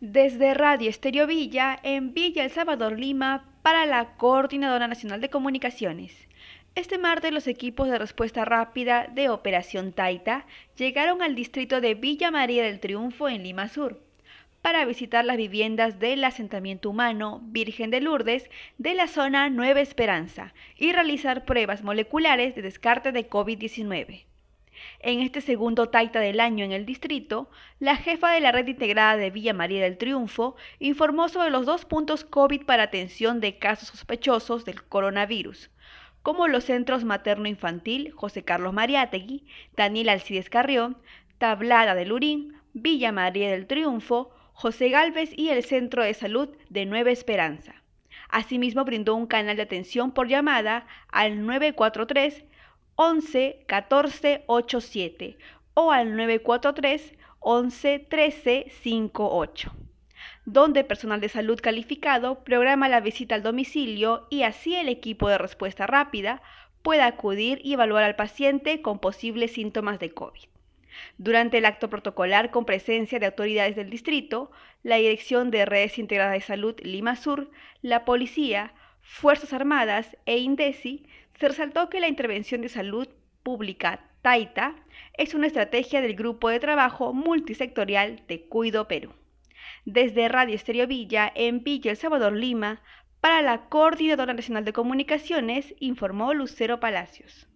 Desde Radio Estéreo Villa, en Villa El Salvador, Lima, para la Coordinadora Nacional de Comunicaciones. Este martes los equipos de respuesta rápida de Operación Taita llegaron al distrito de Villa María del Triunfo en Lima Sur para visitar las viviendas del asentamiento humano Virgen de Lourdes de la zona Nueva Esperanza y realizar pruebas moleculares de descarte de COVID-19. En este segundo taita del año en el distrito, la jefa de la red integrada de Villa María del Triunfo informó sobre los dos puntos COVID para atención de casos sospechosos del coronavirus, como los centros materno-infantil José Carlos Mariátegui, Daniel Alcides Carrión, Tablada de Lurín, Villa María del Triunfo, José Galvez y el Centro de Salud de Nueva Esperanza. Asimismo, brindó un canal de atención por llamada al 943 11 14 87 o al 943 11 13 58, donde personal de salud calificado programa la visita al domicilio y así el equipo de respuesta rápida pueda acudir y evaluar al paciente con posibles síntomas de COVID. Durante el acto protocolar con presencia de autoridades del distrito, la Dirección de Redes Integradas de Salud Lima Sur, la Policía, Fuerzas Armadas e INDECI se resaltó que la intervención de salud pública Taita es una estrategia del Grupo de Trabajo Multisectorial de Cuido Perú. Desde Radio Estéreo Villa, en Villa El Salvador, Lima, para la Coordinadora Nacional de Comunicaciones, informó Lucero Palacios.